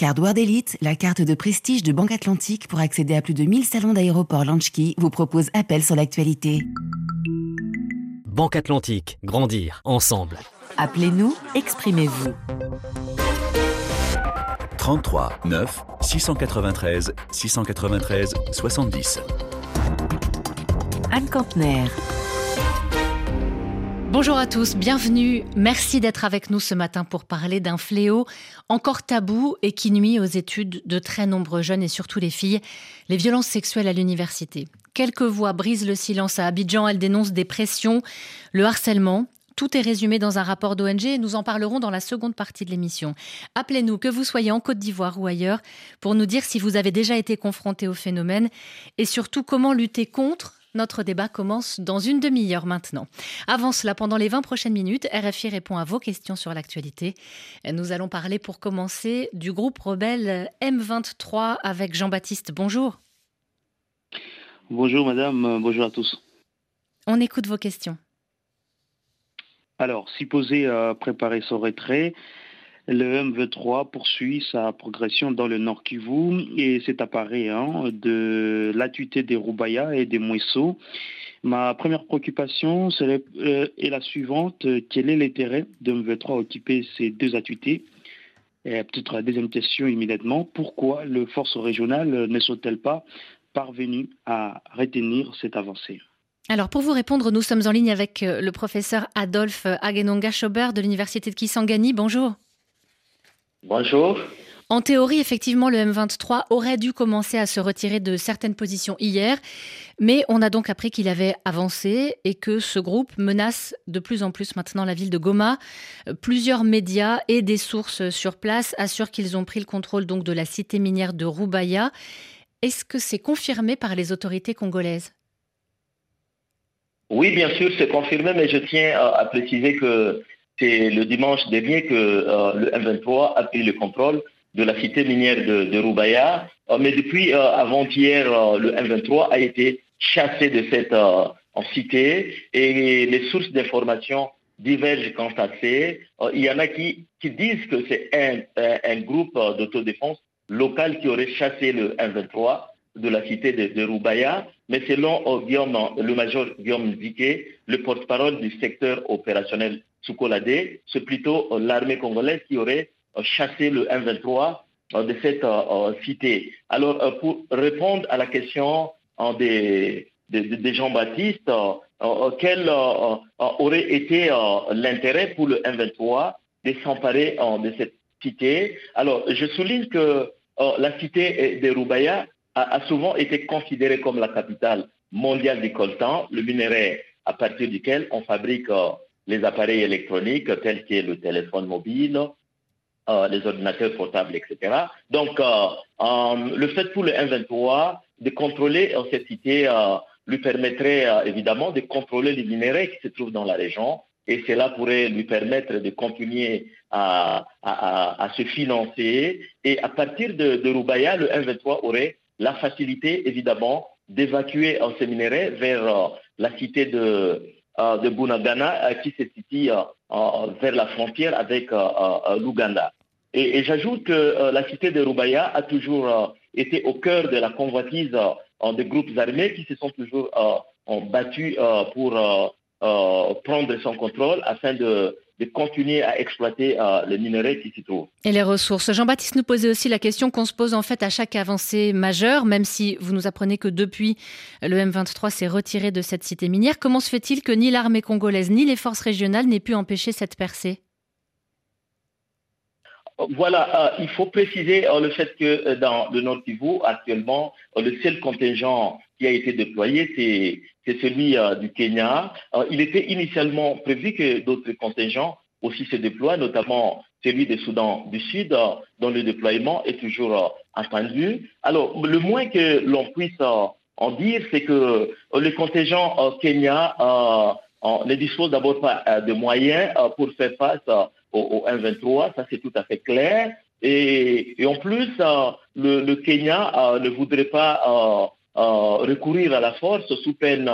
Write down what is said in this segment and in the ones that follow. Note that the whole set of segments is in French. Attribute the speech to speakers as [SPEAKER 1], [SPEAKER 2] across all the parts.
[SPEAKER 1] Mastercard World Elite, la carte de prestige de Banque Atlantique pour accéder à plus de 1000 salons d'aéroport Launchkey, vous propose appel sur l'actualité.
[SPEAKER 2] Banque Atlantique, grandir ensemble.
[SPEAKER 1] Appelez-nous, exprimez-vous.
[SPEAKER 3] 33 9 693 693 70.
[SPEAKER 1] Anne Campner.
[SPEAKER 4] Bonjour à tous, bienvenue. Merci d'être avec nous ce matin pour parler d'un fléau encore tabou et qui nuit aux études de très nombreux jeunes et surtout les filles, les violences sexuelles à l'université. Quelques voix brisent le silence à Abidjan, elles dénoncent des pressions, le harcèlement. Tout est résumé dans un rapport d'ONG et nous en parlerons dans la seconde partie de l'émission. Appelez-nous, que vous soyez en Côte d'Ivoire ou ailleurs, pour nous dire si vous avez déjà été confronté au phénomène et surtout comment lutter contre notre débat commence dans une demi-heure maintenant. Avant cela, pendant les 20 prochaines minutes, RFI répond à vos questions sur l'actualité. Nous allons parler pour commencer du groupe rebelle M23 avec Jean-Baptiste. Bonjour.
[SPEAKER 5] Bonjour madame, bonjour à tous.
[SPEAKER 4] On écoute vos questions.
[SPEAKER 5] Alors, supposé préparer son retrait, le MV3 poursuit sa progression dans le Nord Kivu et c'est appareil hein, de l'atuité des Roubaya et des Mouesseaux. Ma première préoccupation euh, est la suivante. Quel est l'intérêt de MV3 à occuper ces deux atuités peut-être la deuxième question immédiatement, pourquoi les forces régionales ne sont-elles pas parvenues à retenir cette avancée?
[SPEAKER 4] Alors pour vous répondre, nous sommes en ligne avec euh, le professeur Adolphe Agenonga Schober de l'Université de Kisangani. Bonjour.
[SPEAKER 6] Bonjour.
[SPEAKER 4] En théorie, effectivement, le M23 aurait dû commencer à se retirer de certaines positions hier, mais on a donc appris qu'il avait avancé et que ce groupe menace de plus en plus maintenant la ville de Goma. Plusieurs médias et des sources sur place assurent qu'ils ont pris le contrôle donc de la cité minière de Roubaya. Est-ce que c'est confirmé par les autorités congolaises?
[SPEAKER 6] Oui, bien sûr, c'est confirmé, mais je tiens à préciser que c'est le dimanche dernier que euh, le M23 a pris le contrôle de la cité minière de, de Roubaïa. Euh, mais depuis euh, avant-hier, le M23 a été chassé de cette cité et les sources d'information divergent quant à il y en a qui, disent que c'est un, groupe d'autodéfense local qui aurait chassé le M23 de la cité de, de Roubaïa, mais selon le major Guillaume Diké, le porte-parole du secteur opérationnel C'est plutôt euh, l'armée congolaise qui aurait euh, chassé le M23 euh, de cette cité. Alors, pour répondre à la question des, Jean-Baptiste, quel aurait été l'intérêt pour le M23 de s'emparer de cette cité? Alors, je souligne que la cité de Roubaïa a, souvent été considérée comme la capitale mondiale du coltan, le minerai à partir duquel on fabrique les appareils électroniques tels que le téléphone mobile, euh, les ordinateurs portables, etc. Donc, euh, euh, le fait pour le M23 de contrôler cette cité lui permettrait évidemment de contrôler les minéraux qui se trouvent dans la région et cela pourrait lui permettre de continuer à, se financer. Et à partir de, Roubaïa, le M23 aurait la facilité évidemment d'évacuer ces minéraux vers la cité de, de Bunagana euh, qui se situe euh, vers la frontière avec l'Ouganda. Et, j'ajoute que la cité de Rubaya a toujours été au cœur de la convoitise des groupes armés qui se sont toujours battus pour prendre son contrôle afin de de continuer à exploiter euh, minerais qui s'y trouvent.
[SPEAKER 4] Et les ressources. Jean-Baptiste nous posait aussi la question qu'on se pose en fait à chaque avancée majeure, même si vous nous apprenez que depuis le M23 s'est retiré de cette cité minière. Comment se fait-il que ni l'armée congolaise ni les forces régionales n'aient pu empêcher cette percée?
[SPEAKER 6] Voilà, euh, il faut préciser euh, le fait que dans le Nord Kivu, actuellement, le seul contingent qui a été déployé, c'est celui euh, du Kenya. Euh, il était initialement prévu que d'autres contingents aussi se déploient, notamment celui du Soudan du Sud, euh, dont le déploiement est toujours attendu. Alors, le moins que l'on puisse en dire, c'est que le contingent Kenya ne dispose d'abord pas de moyens pour faire face au, 1-23, ça c'est tout à fait clair. Et, en plus, le, le, Kenya ne voudrait pas euh, recourir à la force sous peine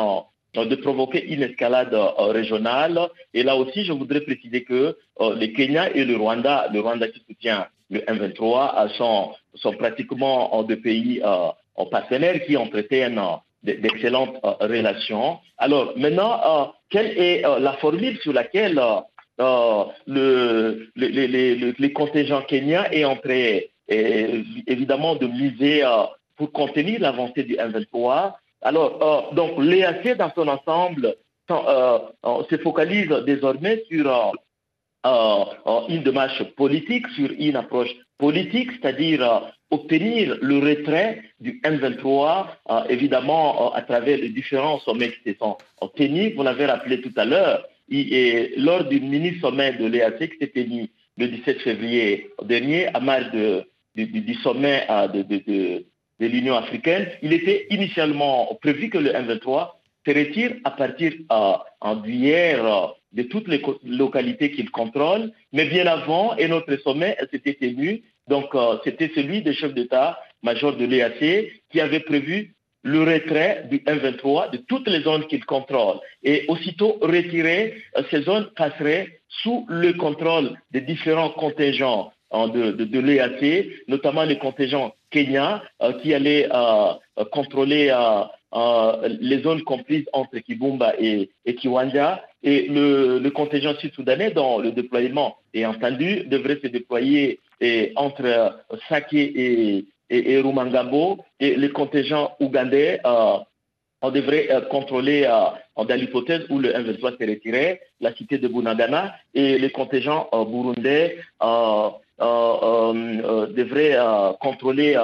[SPEAKER 6] euh, de provoquer une escalade euh, régionale. Et là aussi, je voudrais préciser que le Kenya et le Rwanda, le Rwanda qui soutient le M23 sont, sont pratiquement en deux pays en partenaires qui entretiennent d'excellentes relations. Alors maintenant, quelle est la formule sur laquelle le, les contingents kenyans est entré évidemment de miser pour contenir l'avancée du M23 alors, euh, donc, l'EAC dans son ensemble euh, euh, se focalise désormais sur une démarche politique, sur une approche politique, c'est-à-dire obtenir le retrait du M23, évidemment, à travers les différents sommets qui se sont tenus. Vous l'avez rappelé tout à l'heure, lors du mini-sommet de l'EAC qui s'est tenu le 17 février dernier, à marge du, sommet de de l'Union africaine, il était initialement prévu que le M23 se retire à partir euh, en d'hier de toutes les localités qu'il contrôle, mais bien avant, et notre sommet s'était tenu, donc euh, c'était celui des chefs d'État-major de l'EAC qui avait prévu le retrait du M23 de toutes les zones qu'il contrôle. Et aussitôt retiré, euh, ces zones passeraient sous le contrôle des différents contingents de, de, l'EAC, notamment les contingents kenyans euh, qui allaient euh, contrôler les zones comprises entre Kibumba et, Kiwanja, et le, contingent sud-soudanais dont le déploiement est entendu devrait se déployer entre Sake et, et, Rumangambo, et les contingents ougandais on devrait contrôler, dans l'hypothèse où le M23 s'est retiré, la cité de Bunagana et les contingents burundais euh, euh, euh, devrait contrôler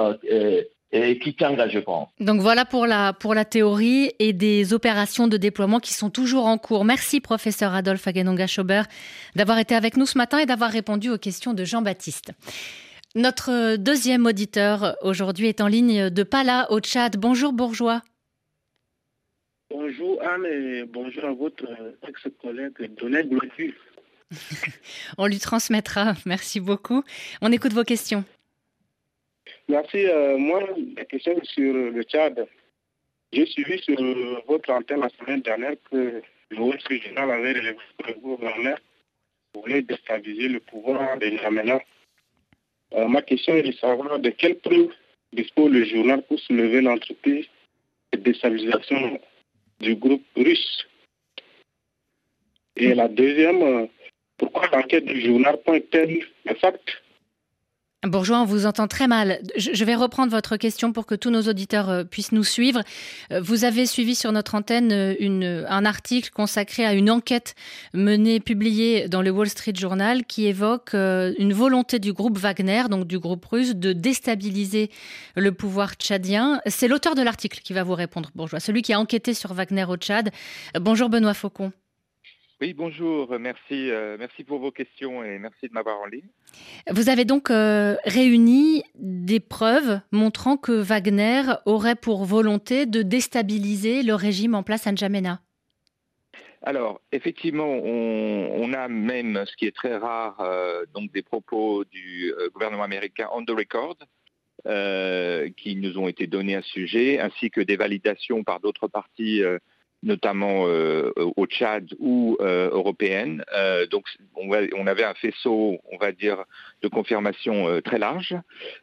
[SPEAKER 6] Kitanga, je pense.
[SPEAKER 4] Donc voilà pour la, pour la théorie et des opérations de déploiement qui sont toujours en cours. Merci professeur Adolphe Agenonga-Schober d'avoir été avec nous ce matin et d'avoir répondu aux questions de Jean-Baptiste. Notre deuxième auditeur aujourd'hui est en ligne de Pala au Tchad. Bonjour Bourgeois.
[SPEAKER 7] Bonjour Anne et bonjour à votre ex-collègue Donald Blochu.
[SPEAKER 4] On lui transmettra. Merci beaucoup. On écoute vos questions.
[SPEAKER 7] Merci. Euh, moi, la question sur le Tchad. J'ai suivi sur votre antenne la semaine dernière que le Wall Street Journal avait relevé que le gouverneur voulait déstabiliser le pouvoir de N'Djamena. Euh, ma question est de savoir de quelle preuve dispose le journal pour soulever l'entreprise de déstabilisation du groupe russe? Et la deuxième, euh, pourquoi l'enquête du journal pointe-t-elle le fait
[SPEAKER 4] Bourgeois, on vous entend très mal. Je vais reprendre votre question pour que tous nos auditeurs euh, puissent nous suivre. Euh, vous avez suivi sur notre antenne euh, un article consacré à une enquête menée, publiée dans le Wall Street Journal qui évoque une volonté du groupe Wagner, donc du groupe russe, de déstabiliser le pouvoir tchadien. C'est l'auteur de l'article qui va vous répondre, Bourgeois, celui qui a enquêté sur Wagner au Tchad. Bonjour Benoît Faucon.
[SPEAKER 8] Oui, bonjour, merci, euh, merci pour vos questions et merci de m'avoir en ligne.
[SPEAKER 4] Vous avez donc euh, réuni des preuves montrant que Wagner aurait pour volonté de déstabiliser le régime en place à N'Djamena.
[SPEAKER 8] Alors, effectivement, on, a même, ce qui est très rare, euh, donc des propos du gouvernement américain on the record, qui nous ont été donnés à ce sujet, ainsi que des validations par d'autres parties notamment euh, au Tchad ou euh, européenne. Euh, donc on, avait un faisceau, on va dire, de confirmation très large.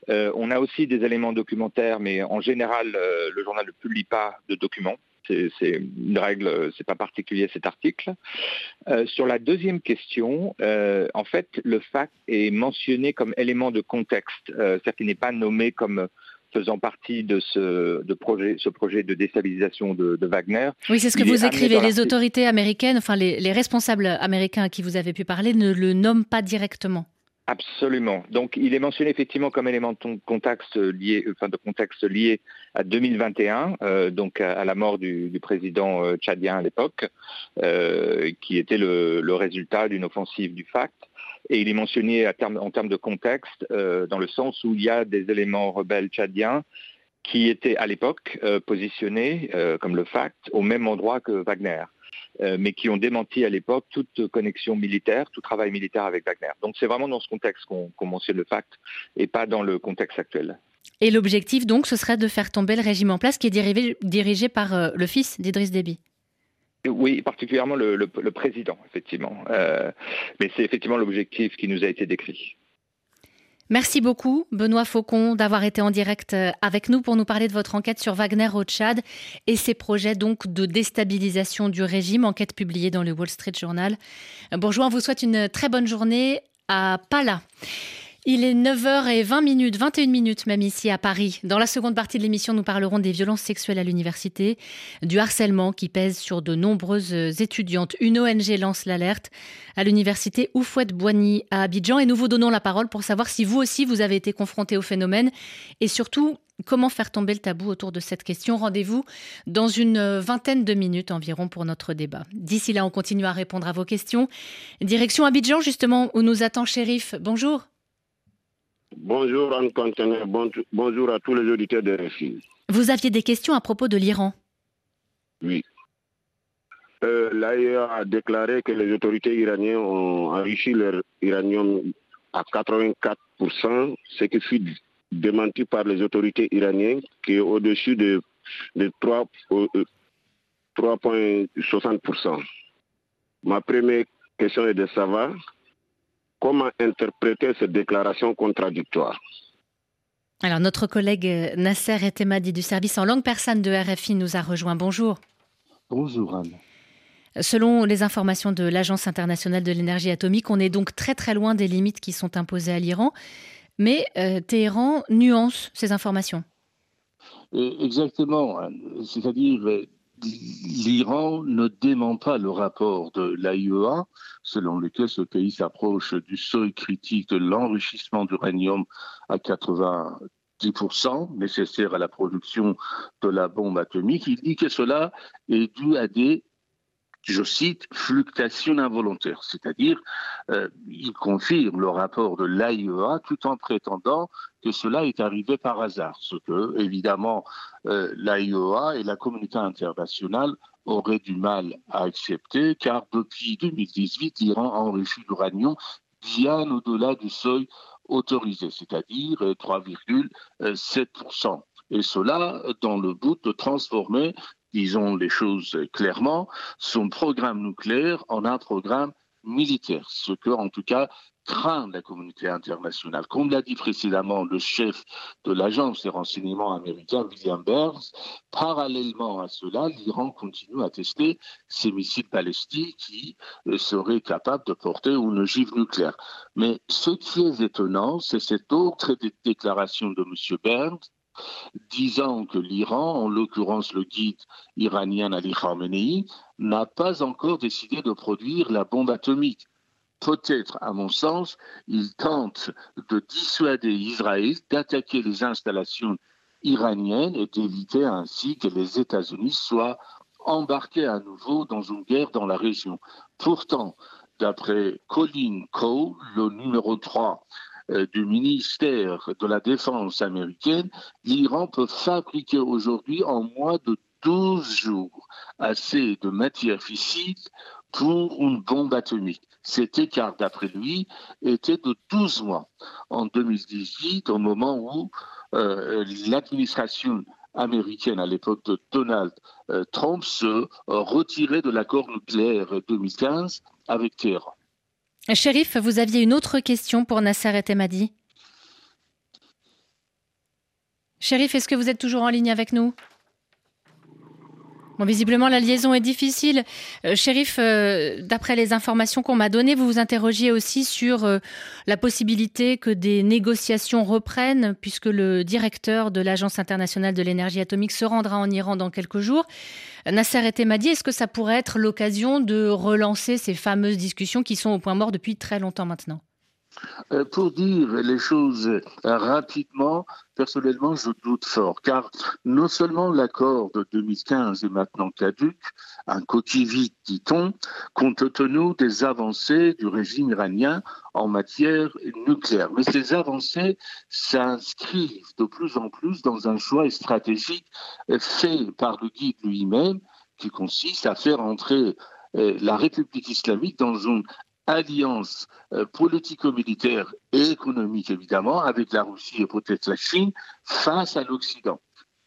[SPEAKER 8] on a aussi des éléments documentaires, mais en général, le journal ne publie pas de documents. C'est une règle, c'est pas particulier cet article. sur la deuxième question, en fait, le fact est mentionné comme élément de contexte, c'est-à-dire qu'il n'est pas nommé comme faisant partie de ce, de projet, ce projet de déstabilisation de, Wagner.
[SPEAKER 4] Oui, c'est ce que vous écrivez. Les autorités américaines, enfin les, responsables américains à qui vous avez pu parler ne le nomment pas directement.
[SPEAKER 8] Absolument. Donc, il est mentionné effectivement comme élément de contexte lié, enfin de contexte lié à 2021, euh, donc à, la mort du, président euh, tchadien à l'époque, euh, qui était le, le résultat d'une offensive du FACT. Et il est mentionné en termes de contexte, euh, dans le sens où il y a des éléments rebelles tchadiens qui étaient à l'époque euh, positionnés, euh, comme le FACT, au même endroit que Wagner. mais qui ont démenti à l'époque toute connexion militaire, tout travail militaire avec Wagner. Donc c'est vraiment dans ce contexte qu'on mentionne le FACT et pas dans le contexte actuel.
[SPEAKER 4] Et l'objectif donc, ce serait de faire tomber le régime en place qui est dirigé, par le fils d'Idriss Déby.
[SPEAKER 8] Oui, particulièrement le, président, effectivement. Euh, mais c'est effectivement l'objectif qui nous a été décrit.
[SPEAKER 4] Merci beaucoup, Benoît Faucon, d'avoir été en direct euh, avec nous pour nous parler de votre enquête sur Wagner au Tchad et ses projets donc de déstabilisation du régime, enquête publiée dans le Wall Street Journal. Bonjour, on vous souhaite une très bonne journée à Pala. Il est 9h20 minutes, 21 minutes même ici à Paris. Dans la seconde partie de l'émission, nous parlerons des violences sexuelles à l'université, du harcèlement qui pèse sur de nombreuses étudiantes. Une ONG lance l'alerte à l'université Oufouette-Boigny à Abidjan et nous vous donnons la parole pour savoir si vous aussi vous avez été confronté au phénomène et surtout comment faire tomber le tabou autour de cette question. Rendez-vous dans une vingtaine de minutes environ pour notre débat. D'ici là, on continue à répondre à vos questions. Direction Abidjan justement où nous attend Shérif. Bonjour.
[SPEAKER 9] Bonjour Anne Contener, bonjour à tous les auditeurs de RFI.
[SPEAKER 4] Vous aviez des questions à propos de l'Iran
[SPEAKER 9] Oui. Euh, L'AIA a déclaré que les autorités iraniennes ont enrichi leur uranium à 84%, ce qui fut démenti par les autorités iraniennes, qui est au-dessus de, de 3,60%. Euh, Ma première question est de savoir Comment interpréter cette déclaration contradictoire
[SPEAKER 4] alors, notre collègue euh, Nasser Etemadi du service en langue persane de RFI nous a rejoint. Bonjour.
[SPEAKER 10] Bonjour Anne.
[SPEAKER 4] Selon les informations de l'Agence internationale de l'énergie atomique, on est donc très très loin des limites qui sont imposées à l'Iran. Mais euh, Téhéran nuance ces informations.
[SPEAKER 10] Euh, exactement. C'est-à-dire, l'Iran ne dément pas le rapport de l'AIEA, selon lequel ce pays s'approche du seuil critique de l'enrichissement d'uranium à 90% nécessaire à la production de la bombe atomique. Il dit que cela est dû à des je cite, fluctuation involontaire, c'est-à-dire euh, il confirme le rapport de l'AIEA tout en prétendant que cela est arrivé par hasard, ce que évidemment euh, l'AIEA et la communauté internationale auraient du mal à accepter, car depuis 2018, l'Iran a enrichi l'uranium bien au-delà du seuil autorisé, c'est-à-dire 3,7%. Euh, et cela dans le but de transformer disons les choses clairement, son programme nucléaire en un programme militaire, ce que, en tout cas, craint la communauté internationale. Comme l'a dit précédemment le chef de l'agence des renseignements américains, William Burns, parallèlement à cela, l'Iran continue à tester ses missiles balistiques qui euh, seraient capables de porter une ogive nucléaire. Mais ce qui est étonnant, c'est cette autre déclaration de M. Burns disant que l'Iran, en l'occurrence le guide iranien Ali Khamenei, n'a pas encore décidé de produire la bombe atomique. Peut-être, à mon sens, il tente de dissuader Israël d'attaquer les installations iraniennes et d'éviter ainsi que les États-Unis soient embarqués à nouveau dans une guerre dans la région. Pourtant, d'après Colin Coe, le numéro 3 euh, du ministère de la Défense américaine, l'Iran peut fabriquer aujourd'hui en moins de 12 jours assez de matière fissile pour une bombe atomique. Cet écart, d'après lui, était de 12 mois. En 2018, au moment où euh, l'administration américaine à l'époque de Donald euh, Trump se retirait de l'accord nucléaire 2015 avec Téhéran.
[SPEAKER 4] Shérif, vous aviez une autre question pour Nasser et Temadi? Shérif, est-ce que vous êtes toujours en ligne avec nous? Bon, visiblement, la liaison est difficile. Euh, shérif, euh, d'après les informations qu'on m'a données, vous vous interrogiez aussi sur euh, la possibilité que des négociations reprennent, puisque le directeur de l'Agence internationale de l'énergie atomique se rendra en Iran dans quelques jours. Nasser Etemadi, est-ce que ça pourrait être l'occasion de relancer ces fameuses discussions qui sont au point mort depuis très longtemps maintenant?
[SPEAKER 10] Euh, pour dire les choses euh, rapidement, personnellement, je doute fort, car non seulement l'accord de 2015 est maintenant caduque, un coquille vide, dit-on, compte tenu des avancées du régime iranien en matière nucléaire. Mais ces avancées s'inscrivent de plus en plus dans un choix stratégique fait par le guide lui-même, qui consiste à faire entrer euh, la République islamique dans une alliance euh, politico-militaire et économique, évidemment, avec la Russie et peut-être la Chine, face à l'Occident.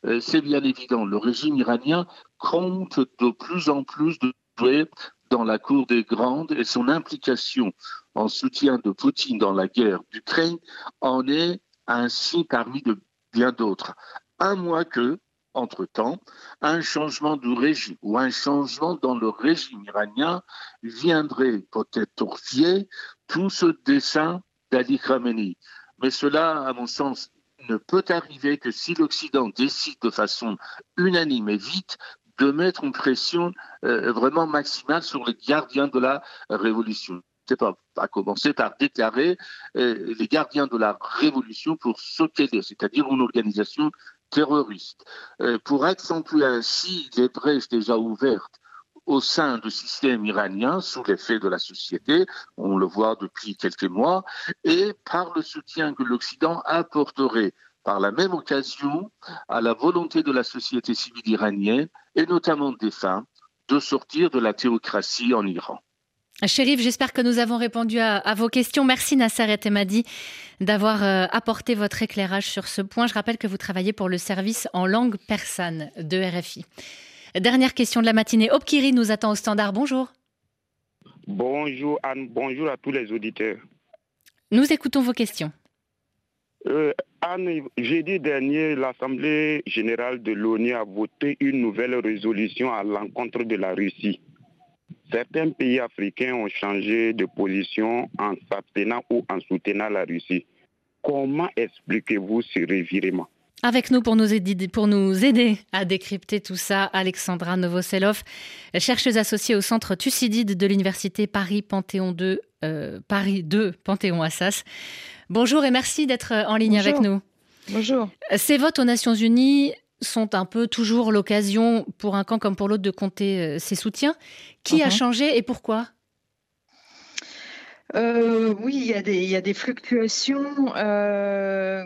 [SPEAKER 10] Euh, c'est bien évident, le régime iranien compte de plus en plus de jouer dans la cour des grandes et son implication en soutien de Poutine dans la guerre d'Ukraine en est ainsi parmi de bien d'autres. Un mois que, entre-temps, un changement de régime ou un changement dans le régime iranien viendrait peut-être torpiller tout ce dessin d'Ali Khamenei. Mais cela, à mon sens, ne peut arriver que si l'Occident décide de façon unanime et vite de mettre une pression euh, vraiment maximale sur les gardiens de la révolution. C'est pas à commencer par déclarer euh, les gardiens de la révolution pour sauter, c'est-à-dire une organisation terroriste, euh, pour accentuer ainsi les brèches déjà ouvertes au sein du système iranien sous l'effet de la société, on le voit depuis quelques mois, et par le soutien que l'Occident apporterait par la même occasion à la volonté de la société civile iranienne, et notamment des femmes, de sortir de la théocratie en Iran.
[SPEAKER 4] Chérif, j'espère que nous avons répondu à, vos questions. Merci Nasser et Temadi d'avoir euh, apporté votre éclairage sur ce point. Je rappelle que vous travaillez pour le service en langue persane de RFI. Dernière question de la matinée. Opkiri nous attend au standard. Bonjour.
[SPEAKER 11] Bonjour Anne, bonjour à tous les auditeurs.
[SPEAKER 4] Nous écoutons vos questions.
[SPEAKER 11] Euh, Anne, jeudi dernier, l'Assemblée générale de l'ONU a voté une nouvelle résolution à l'encontre de la Russie. Certains pays africains ont changé de position en s'abstenant ou en soutenant la Russie. Comment expliquez-vous ce revirement?
[SPEAKER 4] Avec nous pour nous, aider, pour nous aider à décrypter tout ça, Alexandra Novoselov, chercheuse associée au centre Thucydide de l'université Paris Panthéon 2, euh, Paris 2 Panthéon Assas. Bonjour et merci d'être en ligne avec nous.
[SPEAKER 12] Bonjour.
[SPEAKER 4] Ces votes aux Nations Unies sont un peu toujours l'occasion pour un camp comme pour l'autre de compter euh, ses soutiens. Qui a mhm. changé et pourquoi?
[SPEAKER 12] Euh, oui, il y, a des, y, a des, fluctuations. Euh,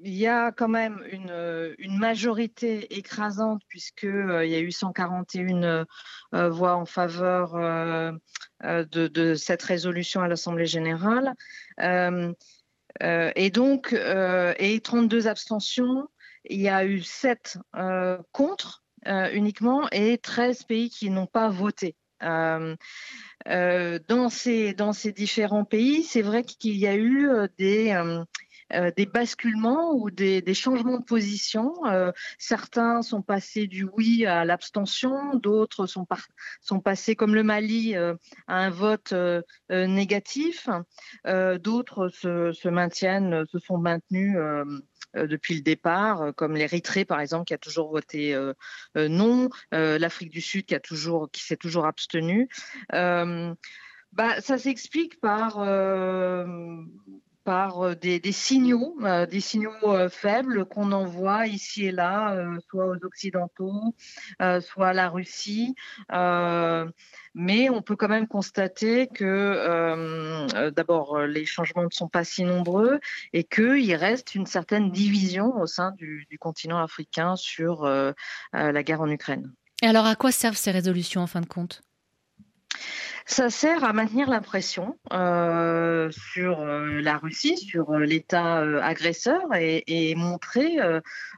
[SPEAKER 12] il y a quand même une, une majorité écrasante puisqu'il il y a eu 141 voix en faveur de, de, cette résolution à l'Assemblée générale. et donc, et 32 abstentions il y a eu 7 euh, contre euh, uniquement et 13 pays qui n'ont pas voté. Euh, dans ces différents pays, c'est vrai qu'il y a eu des, des basculements ou des, changements de position. certains sont passés du oui à l'abstention, d'autres sont, passés, comme le Mali, à un vote négatif, d'autres se, maintiennent, se sont maintenus euh, depuis le départ, euh, comme l'Érythrée par exemple qui a toujours voté euh, non, l'Afrique du Sud qui a toujours qui s'est toujours abstenu. Bah, ça s'explique par par des, des signaux, des signaux faibles qu'on envoie ici et là, soit aux Occidentaux, soit à la Russie. Mais on peut quand même constater que euh, euh, d'abord les changements ne sont pas si nombreux et qu'il reste une certaine division au sein du, continent africain sur euh, la guerre en Ukraine.
[SPEAKER 4] Et alors à quoi servent ces résolutions en fin de compte?
[SPEAKER 12] Ça sert à maintenir la pression euh, sur euh, la Russie, sur euh, l'État agresseur et, montrer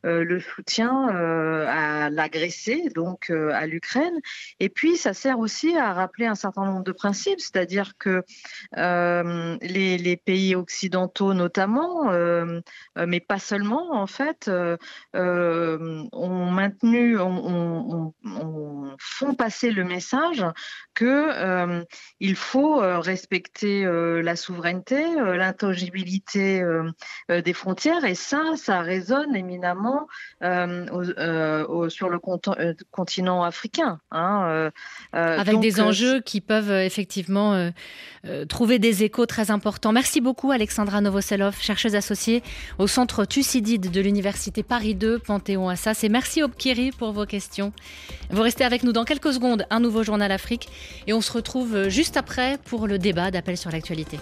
[SPEAKER 12] le soutien à l'agressé, donc à l'Ukraine. Et puis, ça sert aussi à rappeler un certain nombre de principes, c'est-à-dire que les, pays occidentaux notamment, mais pas seulement en fait, ont maintenu, on, font passer le message que il faut euh, respecter euh, la souveraineté, euh, l'intangibilité des frontières, et ça, ça résonne éminemment sur le continent africain.
[SPEAKER 4] Hein, Avec des enjeux qui peuvent effectivement trouver des échos très importants. Merci beaucoup Alexandra Novoselov, chercheuse associée au centre Thucydide de l'Université Paris 2, Panthéon-Assas. Et merci Obkiri pour vos questions. Vous restez avec nous dans quelques secondes, un nouveau journal Afrique, et on se juste après pour le débat d'appel sur l'actualité.